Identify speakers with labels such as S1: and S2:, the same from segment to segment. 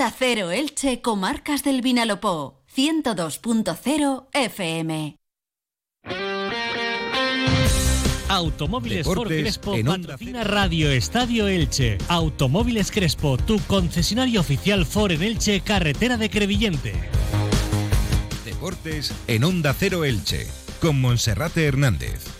S1: Onda Cero Elche, Comarcas del Vinalopó, 102.0 FM.
S2: Automóviles Ford Crespo patrocina Radio Estadio Elche. Automóviles Crespo, tu concesionario oficial Ford en Elche, carretera de Crevillente.
S3: Deportes en Onda Cero Elche, con Monserrate Hernández.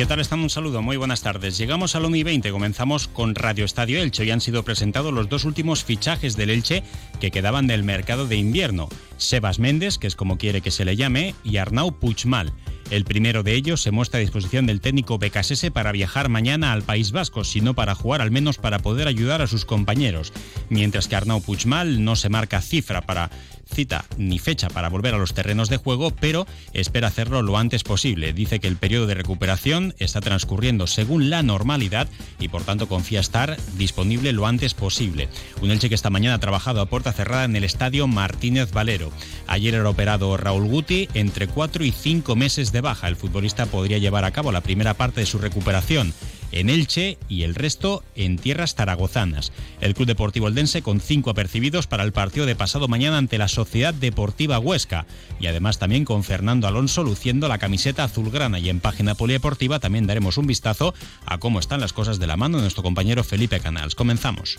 S4: ¿Qué tal están? Un saludo, muy buenas tardes. Llegamos al 1 y 20, comenzamos con Radio Estadio Elche. y han sido presentados los dos últimos fichajes del Elche que quedaban del mercado de invierno. Sebas Méndez, que es como quiere que se le llame, y Arnau Puchmal. El primero de ellos se muestra a disposición del técnico Becasese para viajar mañana al País Vasco, sino para jugar al menos para poder ayudar a sus compañeros, mientras que Arnau Puigmal no se marca cifra para cita ni fecha para volver a los terrenos de juego, pero espera hacerlo lo antes posible. Dice que el periodo de recuperación está transcurriendo según la normalidad y por tanto confía estar disponible lo antes posible. Un Elche que esta mañana ha trabajado a puerta cerrada en el estadio Martínez Valero. Ayer era operado Raúl Guti entre cuatro y cinco meses de baja. El futbolista podría llevar a cabo la primera parte de su recuperación en Elche y el resto en tierras zaragozanas. El Club Deportivo Eldense con cinco apercibidos para el partido de pasado mañana ante la Sociedad Deportiva Huesca y además también con Fernando Alonso luciendo la camiseta azulgrana y en página polideportiva también daremos un vistazo a cómo están las cosas de la mano de nuestro compañero Felipe Canals. Comenzamos.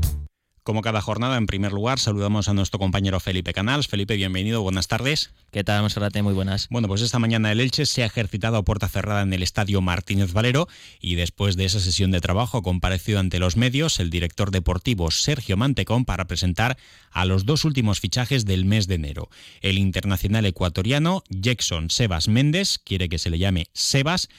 S4: Como cada jornada, en primer lugar, saludamos a nuestro compañero Felipe Canals. Felipe, bienvenido, buenas tardes.
S5: ¿Qué tal, Monserrate? Muy buenas.
S4: Bueno, pues esta mañana el Elche se ha ejercitado a puerta cerrada en el estadio Martínez Valero y después de esa sesión de trabajo ha comparecido ante los medios el director deportivo Sergio Mantecón para presentar a los dos últimos fichajes del mes de enero. El internacional ecuatoriano Jackson Sebas Méndez, quiere que se le llame Sebas,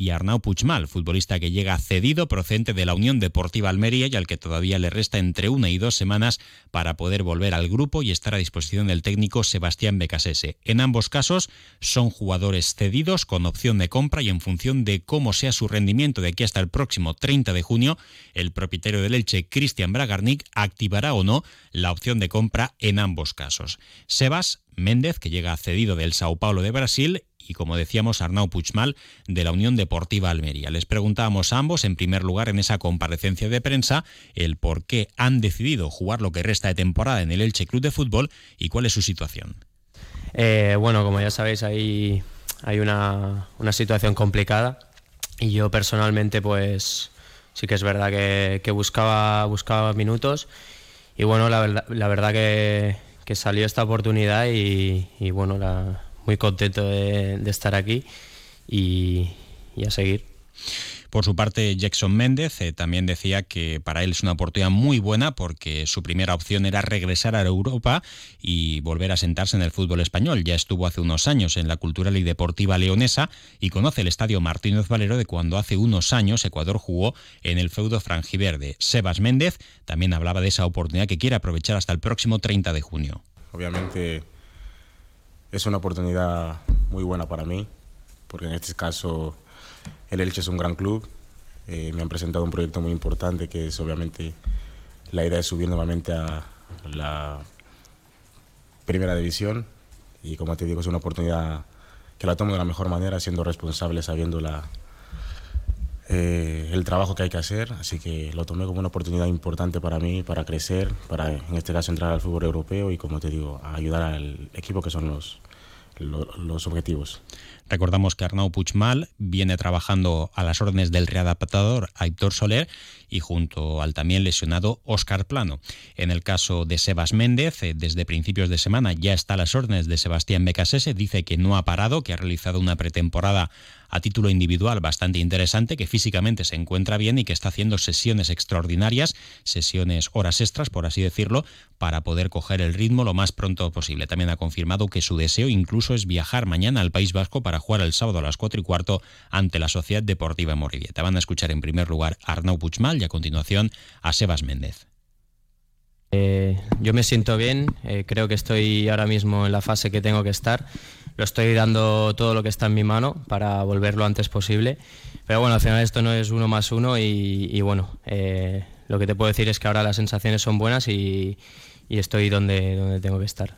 S4: y Arnau Puigmal, futbolista que llega cedido procedente de la Unión Deportiva Almería y al que todavía le resta entre una y dos semanas para poder volver al grupo y estar a disposición del técnico Sebastián Becasese. En ambos casos son jugadores cedidos con opción de compra y en función de cómo sea su rendimiento de aquí hasta el próximo 30 de junio, el propietario del Elche, Cristian Bragarnik, activará o no la opción de compra en ambos casos. Sebas Méndez, que llega cedido del Sao Paulo de Brasil, y, como decíamos, Arnau Puigmal de la Unión Deportiva Almería. Les preguntábamos a ambos, en primer lugar, en esa comparecencia de prensa, el por qué han decidido jugar lo que resta de temporada en el Elche Club de Fútbol y cuál es su situación.
S5: Eh, bueno, como ya sabéis, hay, hay una, situación complicada y yo personalmente, pues sí que es verdad que, buscaba, buscaba minutos y bueno, la la verdad que, salió esta oportunidad y, y bueno, la, muy contento de, estar aquí y, a seguir.
S4: Por su parte, Jackson Méndez eh, también decía que para él es una oportunidad muy buena porque su primera opción era regresar a Europa y volver a sentarse en el fútbol español. Ya estuvo hace unos años en la Cultural y Deportiva Leonesa y conoce el estadio Martínez Valero de cuando hace unos años Ecuador jugó en el feudo franjiverde. Sebas Méndez también hablaba de esa oportunidad que quiere aprovechar hasta el próximo 30 de junio.
S6: Obviamente es una oportunidad muy buena para mí, porque en este caso el Elche es un gran club. Eh, me han presentado un proyecto muy importante que es obviamente la idea de subir nuevamente a la primera división y como te digo es una oportunidad que la tomo de la mejor manera siendo responsable sabiendo la, eh, el trabajo que hay que hacer, así que lo tomé como una oportunidad importante para mí, para crecer, para en este caso entrar al fútbol europeo y como te digo, ayudar al equipo que son los, los, objetivos.
S4: Recordamos que Arnau Puigmal viene trabajando a las órdenes del readaptador Aitor Soler y junto al también lesionado Óscar Plano. En el caso de Sebas Méndez, eh, desde principios de semana ya está a las órdenes de Sebastián Becasese, dice que no ha parado, que ha realizado una pretemporada a título individual bastante interesante, que físicamente se encuentra bien y que está haciendo sesiones extraordinarias, sesiones horas extras, por así decirlo, para poder coger el ritmo lo más pronto posible. También ha confirmado que su deseo incluso es viajar mañana al País Vasco para jugar el sábado a las 4 y cuarto ante la Sociedad Deportiva Morribieta. Van a escuchar en primer lugar a Arnau Puigmal y a continuación a Sebas Méndez.
S5: Eh, yo me siento bien, eh, creo que estoy ahora mismo en la fase que tengo que estar. Lo estoy dando todo lo que está en mi mano para volver lo antes posible. Pero bueno, al final esto no es uno más uno y, bueno, eh, lo que te puedo decir es que ahora las sensaciones son buenas y, estoy donde, donde tengo que estar.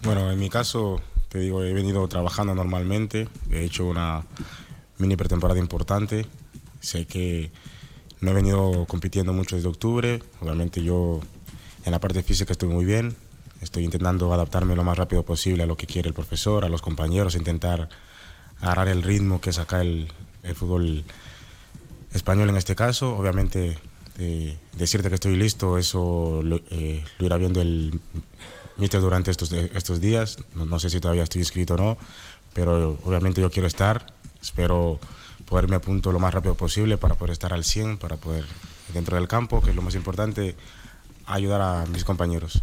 S6: Bueno, en mi caso, te digo, he venido trabajando normalmente, he hecho una mini pretemporada importante, sé que no he venido compitiendo mucho desde octubre. Obviamente yo en la parte física estoy muy bien. Estoy intentando adaptarme lo más rápido posible a lo que quiere el profesor, a los compañeros, intentar agarrar el ritmo que saca el, el fútbol español en este caso. Obviamente decirte que estoy listo, eso lo, eh, irá viendo el míster durante estos, estos días. No, no sé si todavía estoy inscrito o no, pero obviamente yo quiero estar. Espero poderme a punto lo más rápido posible para poder estar al 100, para poder, dentro del campo, que es lo más importante, ayudar a mis compañeros.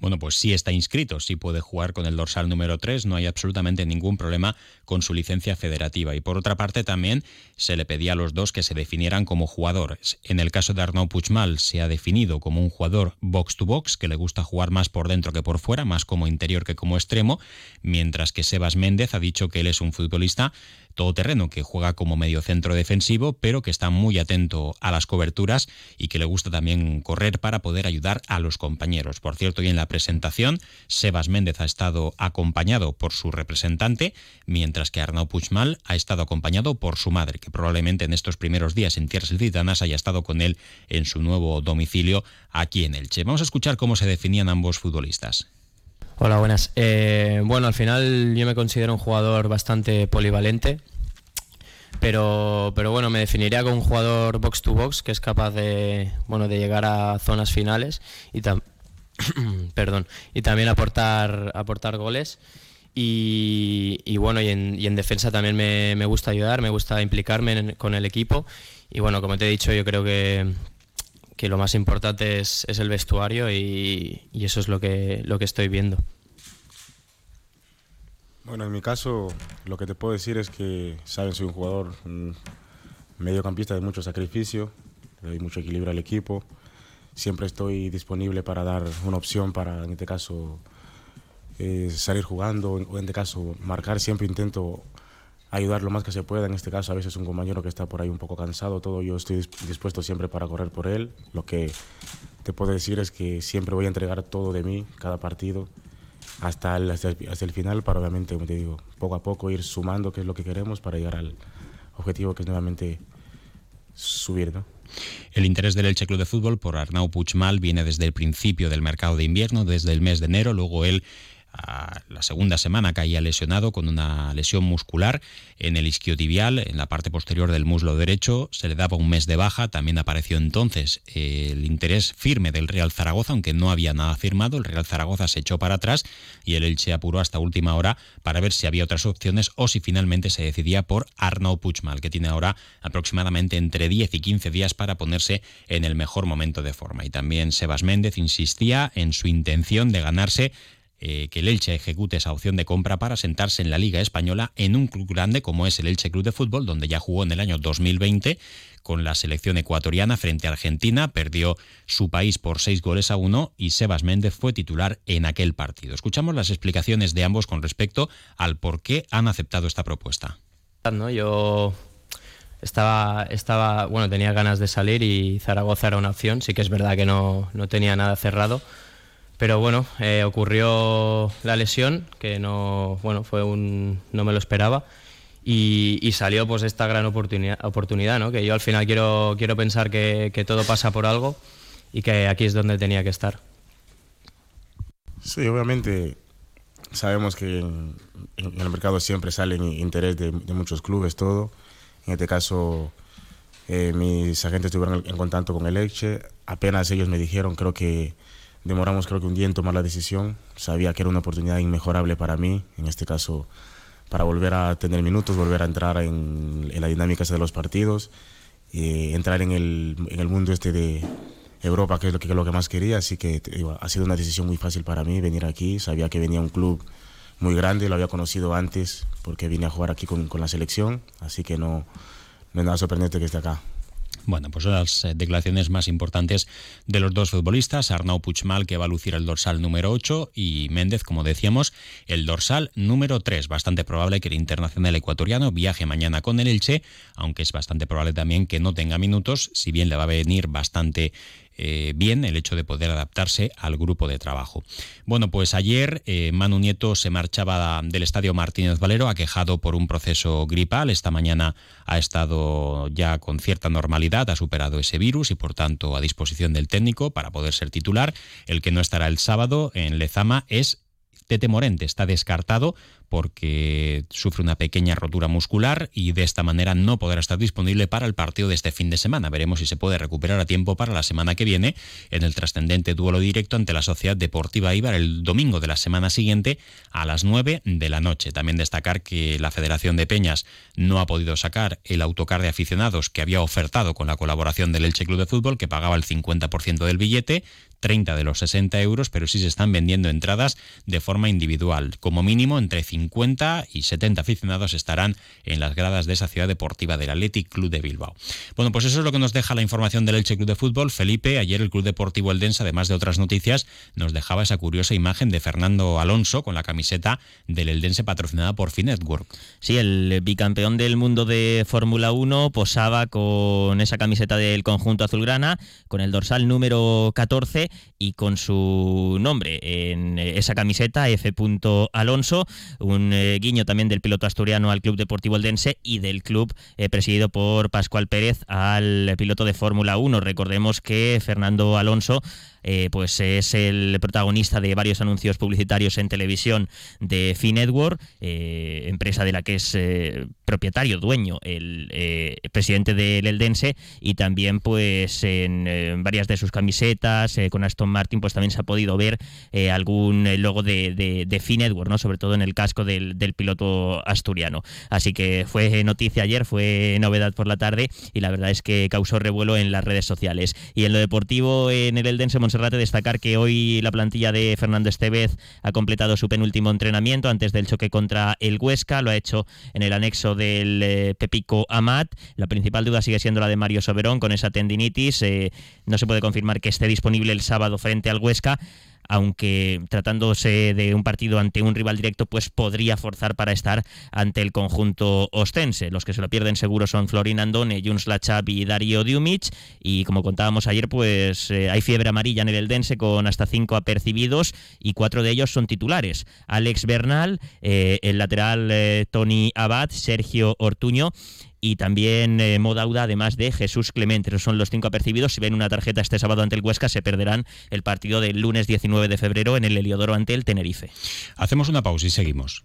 S4: Bueno, pues sí está inscrito, sí puede jugar con el dorsal número 3, no hay absolutamente ningún problema con su licencia federativa. Y por otra parte también se le pedía a los dos que se definieran como jugadores. En el caso de Arnaud Puigmal se ha definido como un jugador box to box, que le gusta jugar más por dentro que por fuera, más como interior que como extremo, mientras que Sebas Méndez ha dicho que él es un futbolista todoterreno que juega como medio centro defensivo, pero que está muy atento a las coberturas y que le gusta también correr para poder ayudar a los compañeros. Por cierto, y en la presentación, Sebas Méndez ha estado acompañado por su representante, mientras que Arnaud Puigmal ha estado acompañado por su madre, que probablemente en estos primeros días en tierras licitanas haya estado con él en su nuevo domicilio aquí en Elche. Vamos a escuchar cómo se definían ambos futbolistas.
S5: Hola, buenas. Eh, bueno, al final yo me considero un jugador bastante polivalente, pero, pero bueno, me definiría como un jugador box to box que es capaz de, bueno, de llegar a zonas finales y, y también aportar, aportar goles. Y, bueno, y en, defensa también me, gusta ayudar, me gusta implicarme con el equipo. Y bueno, como te he dicho, yo creo que, que lo más importante es, el vestuario y, eso es lo que, lo que estoy viendo.
S6: Bueno, en mi caso, lo que te puedo decir es que, saben, soy un jugador mediocampista de mucho sacrificio, le doy mucho equilibrio al equipo. Siempre estoy disponible para dar una opción para, en este caso, eh, salir jugando o en este caso marcar. Siempre intento ayudar lo más que se pueda. En este caso, a veces un compañero que está por ahí un poco cansado, todo yo estoy dispuesto siempre para correr por él. Lo que te puedo decir es que siempre voy a entregar todo de mí, cada partido, hasta el, hasta el, final, para obviamente, como te digo, poco a poco ir sumando, que es lo que queremos, para llegar al objetivo que es nuevamente subir. ¿no?
S4: El interés del Elche Club de Fútbol por Arnau Puigmal viene desde el principio del mercado de invierno, desde el mes de enero. Luego él la segunda semana caía lesionado con una lesión muscular en el isquiotibial, en la parte posterior del muslo derecho. Se le daba un mes de baja. También apareció entonces el interés firme del Real Zaragoza, aunque no había nada firmado. El Real Zaragoza se echó para atrás y el Elche apuró hasta última hora para ver si había otras opciones o si finalmente se decidía por Arnaud Puigmal, que tiene ahora aproximadamente entre 10 y 15 días para ponerse en el mejor momento de forma. Y también Sebas Méndez insistía en su intención de ganarse eh, que el Elche ejecute esa opción de compra para sentarse en la Liga Española en un club grande como es el Elche Club de Fútbol, donde ya jugó en el año 2020 con la selección ecuatoriana frente a Argentina, perdió su país por seis goles a uno y Sebas Méndez fue titular en aquel partido. Escuchamos las explicaciones de ambos con respecto al por qué han aceptado esta propuesta.
S5: ¿no? Yo estaba, estaba, bueno, tenía ganas de salir y Zaragoza era una opción. Sí que es verdad que no, no tenía nada cerrado, pero bueno, eh, ocurrió la lesión, que no, bueno, fue un, no me lo esperaba. Y, salió pues esta gran oportunidad, oportunidad ¿no? que yo al final quiero, quiero pensar que, todo pasa por algo y que aquí es donde tenía que estar.
S6: Sí, obviamente sabemos que en, el mercado siempre salen interés de, muchos clubes, todo. En este caso, eh, mis agentes estuvieron en contacto con el Elche. Apenas ellos me dijeron, creo que Demoramos creo que un día en tomar la decisión. Sabía que era una oportunidad inmejorable para mí, en este caso para volver a tener minutos, volver a entrar en, la dinámica de los partidos, entrar en el, en el, mundo este de Europa, que es lo que, lo que más quería. Así que ha sido una decisión muy fácil para mí venir aquí. Sabía que venía un club muy grande, lo había conocido antes porque vine a jugar aquí con, con la selección, así que no, no es nada sorprendente que esté acá.
S4: Bueno, pues son las eh, declaraciones más importantes de los dos futbolistas, Arnau Puigmal, que va a lucir el dorsal número 8, y Méndez, como decíamos, el dorsal número 3. Bastante probable que el internacional ecuatoriano viaje mañana con el Elche, aunque es bastante probable también que no tenga minutos, si bien le va a venir bastante eh, bien el hecho de poder adaptarse al grupo de trabajo. Bueno, pues ayer eh, Manu Nieto se marchaba del estadio Martínez Valero aquejado por un proceso gripal. Esta mañana ha estado ya con cierta normalidad, ha superado ese virus y por tanto a disposición del técnico para poder ser titular. El que no estará el sábado en Lezama es Tete Morente está descartado porque sufre una pequeña rotura muscular y de esta manera no podrá estar disponible para el partido de este fin de semana. Veremos si se puede recuperar a tiempo para la semana que viene en el trascendente duelo directo ante la Sociedad Deportiva Ibar el domingo de la semana siguiente a las 9 de la noche. También destacar que la Federación de Peñas no ha podido sacar el autocar de aficionados que había ofertado con la colaboración del Elche Club de Fútbol, que pagaba el 50% del billete, 30 de los 60 euros, pero sí se están vendiendo entradas de forma individual. Como mínimo, entre 50 y 70 aficionados estarán en las gradas de esa ciudad deportiva del Athletic Club de Bilbao. Bueno, pues eso es lo que nos deja la información del Elche Club de Fútbol. Felipe, ayer el Club Deportivo Eldense, además de otras noticias, nos dejaba esa curiosa imagen de Fernando Alonso con la camiseta del Eldense patrocinada por Finetwork.
S7: Sí, el bicampeón del mundo de Fórmula 1 posaba con esa camiseta del conjunto azulgrana, con el dorsal número 14 y con su nombre en esa camiseta, F. Alonso, un eh, guiño también del piloto asturiano al Club Deportivo Eldense y del club eh, presidido por Pascual Pérez al piloto de Fórmula 1. Recordemos que Fernando Alonso eh, pues es el protagonista de varios anuncios publicitarios en televisión de Finetwork, eh, empresa de la que es eh, propietario, dueño, el presidente del Eldense, y también pues en varias de sus camisetas con Aston Martin pues también se ha podido ver algún logo de, de, de ¿no? sobre todo en el casco del, piloto asturiano. Así que fue noticia ayer, fue novedad por la tarde y la verdad es que causó revuelo en las redes sociales. Y en lo deportivo, en el Eldense Monserrate destacar que hoy la plantilla de Fernando Estevez ha completado su penúltimo entrenamiento antes del choque contra el Huesca, lo ha hecho en el anexo del eh, Pepico Amat. La principal duda sigue siendo la de Mario Soberón con esa tendinitis. Eh, no se puede confirmar que esté disponible el sábado frente al Huesca aunque tratándose de un partido ante un rival directo, pues podría forzar para estar ante el conjunto ostense. Los que se lo pierden seguro son Florin Andone, Juns Lachap y Dario Diumic. Y como contábamos ayer, pues eh, hay fiebre amarilla en el Eldense con hasta cinco apercibidos y cuatro de ellos son titulares. Alex Bernal, eh, el lateral eh, Tony Abad, Sergio Ortuño y también eh, Modauda, además de Jesús Clemente. Esos son los cinco apercibidos. Si ven una tarjeta este sábado ante el Huesca, se perderán el partido del lunes 19 de febrero en el Heliodoro ante el Tenerife.
S4: Hacemos una pausa y seguimos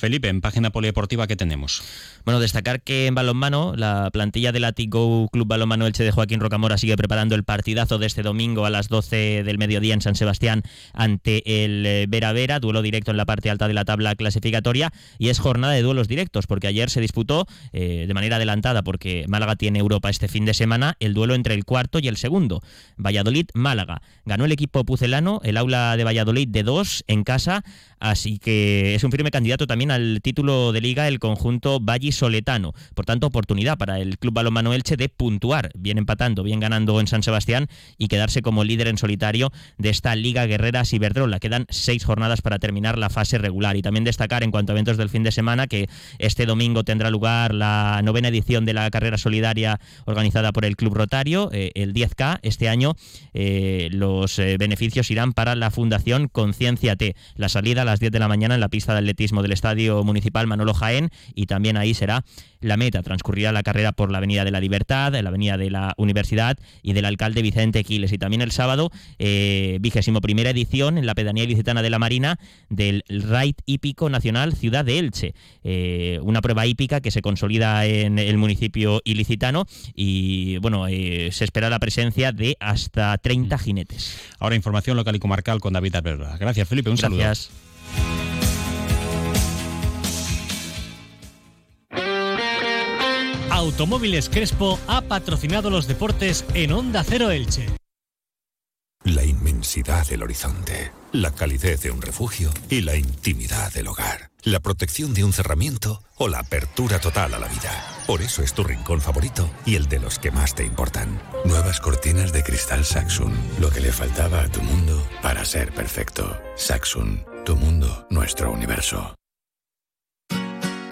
S4: Felipe, en página polideportiva, ¿qué tenemos?
S7: Bueno, destacar que en balonmano, la plantilla del Atigo Club Balonmano Elche de Joaquín Rocamora sigue preparando el partidazo de este domingo a las 12 del mediodía en San Sebastián ante el eh, Vera Vera, duelo directo en la parte alta de la tabla clasificatoria y es jornada de duelos directos porque ayer se disputó eh, de manera adelantada porque Málaga tiene Europa este fin de semana el duelo entre el cuarto y el segundo, Valladolid-Málaga. Ganó el equipo pucelano, el aula de Valladolid de dos en casa, así que es un firme candidato también al título de liga el conjunto Soletano. Por tanto, oportunidad para el Club Balonmano Elche de puntuar, bien empatando, bien ganando en San Sebastián y quedarse como líder en solitario de esta Liga Guerreras Iberdrola. Quedan seis jornadas para terminar la fase regular. Y también destacar en cuanto a eventos del fin de semana que este domingo tendrá lugar la novena edición de la carrera solidaria organizada por el Club Rotario, eh, el 10K. Este año eh, los eh, beneficios irán para la Fundación Conciencia T. La salida a las 10 de la mañana en la pista de atletismo del Estadio Municipal Manolo Jaén y también ahí será la meta. Transcurrirá la carrera por la Avenida de la Libertad, la Avenida de la Universidad y del alcalde Vicente Quiles. Y también el sábado, vigésimo primera edición en la pedanía ilicitana de la Marina del Raid Hípico Nacional Ciudad de Elche. una prueba hípica que se consolida en el municipio ilicitano y bueno, se espera la presencia de hasta 30 jinetes.
S4: Ahora información local y comarcal con David Alberto. Gracias, Felipe. Un
S7: Gracias.
S2: Automóviles Crespo ha patrocinado los deportes en Onda Cero Elche.
S8: La inmensidad del horizonte, la calidez de un refugio y la intimidad del hogar, la protección de un cerramiento o la apertura total a la vida. Por eso es tu rincón favorito y el de los que más te importan.
S9: Nuevas cortinas de cristal Saxon, lo que le faltaba a tu mundo para ser perfecto. Saxon, tu mundo, nuestro universo.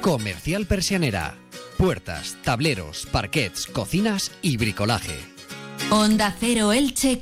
S10: Comercial Persianera. Puertas, tableros, parquets, cocinas y bricolaje.
S1: Onda Cero Elche